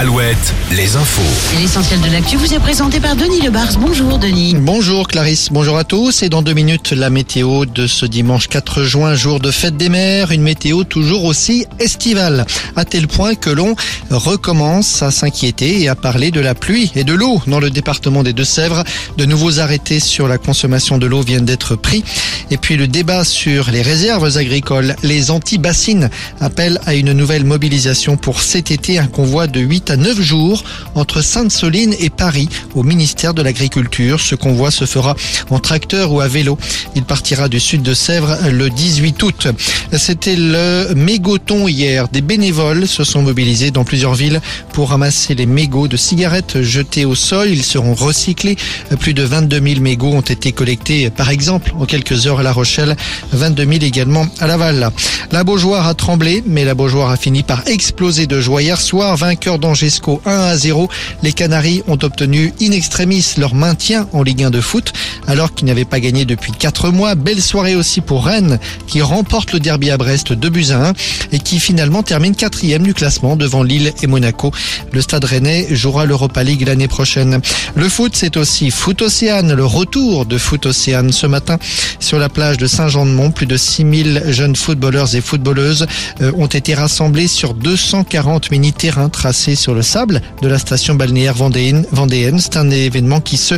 Alouette, les infos. L'essentiel de l'actu vous est présenté par Denis Lebars. Bonjour Denis. Bonjour Clarisse, bonjour à tous. Et dans deux minutes, la météo de ce dimanche 4 juin, jour de fête des mers. Une météo toujours aussi estivale. À tel point que l'on recommence à s'inquiéter et à parler de la pluie et de l'eau dans le département des Deux-Sèvres. De nouveaux arrêtés sur la consommation de l'eau viennent d'être pris. Et puis le débat sur les réserves agricoles. Les anti-bassines appellent à une nouvelle mobilisation pour cet été. Un convoi de 8 à 9 jours entre Sainte-Soline et Paris au ministère de l'Agriculture. Ce convoi se fera en tracteur ou à vélo. Il partira du sud de Sèvres le 18 août. C'était le mégoton hier. Des bénévoles se sont mobilisés dans plusieurs villes pour ramasser les mégots de cigarettes jetés au sol. Ils seront recyclés. Plus de 22 000 mégots ont été collectés, par exemple, en quelques heures à La Rochelle. 22 000 également à Laval. La Beaujoire a tremblé, mais la Beaujoire a fini par exploser de joie hier soir. Vainqueur d'Angesco 1 à 0. Les Canaries ont obtenu in extremis leur maintien en Ligue 1 de foot, alors qu'ils n'avaient pas gagné depuis 4 mois. Belle soirée aussi pour Rennes, qui remporte le derby à Brest 2 buts à 1 et qui finalement termine quatrième du classement devant Lille et Monaco. Le stade rennais jouera l'Europa League l'année prochaine. Le foot, c'est aussi Foot Océane, le retour de Foot Océane ce matin sur la plage de Saint-Jean-de-Mont. Plus de 6000 jeunes footballeurs et footballeuses euh, ont été rassemblés sur 240 mini-terrains tracés sur le sable de la station balnéaire vendéenne. vendéenne. C'est un événement qui se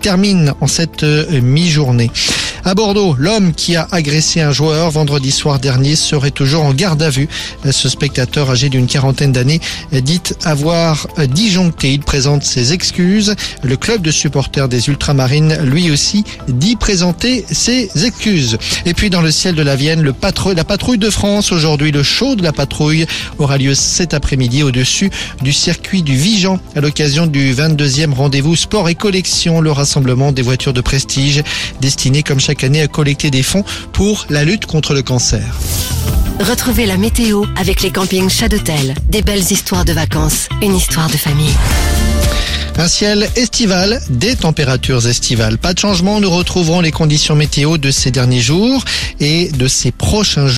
termine en cette euh, mi-journée. À Bordeaux, l'homme qui a agressé un joueur vendredi soir dernier serait toujours en garde à vue. Ce spectateur âgé d'une quarantaine d'années dit avoir disjoncté. Il présente ses excuses. Le club de supporters des Ultramarines, lui aussi, dit présenter ses excuses. Et puis dans le ciel de la Vienne, le la patrouille de France. Aujourd'hui, le show de la patrouille aura lieu cet après-midi au-dessus du circuit du Vigan à l'occasion du 22e rendez-vous sport et collection, le rassemblement des voitures de prestige destiné comme chaque année à collecter des fonds pour la lutte contre le cancer. Retrouvez la météo avec les campings Chadotel. Des belles histoires de vacances, une histoire de famille. Un ciel estival, des températures estivales. Pas de changement, nous retrouverons les conditions météo de ces derniers jours et de ces prochains jours.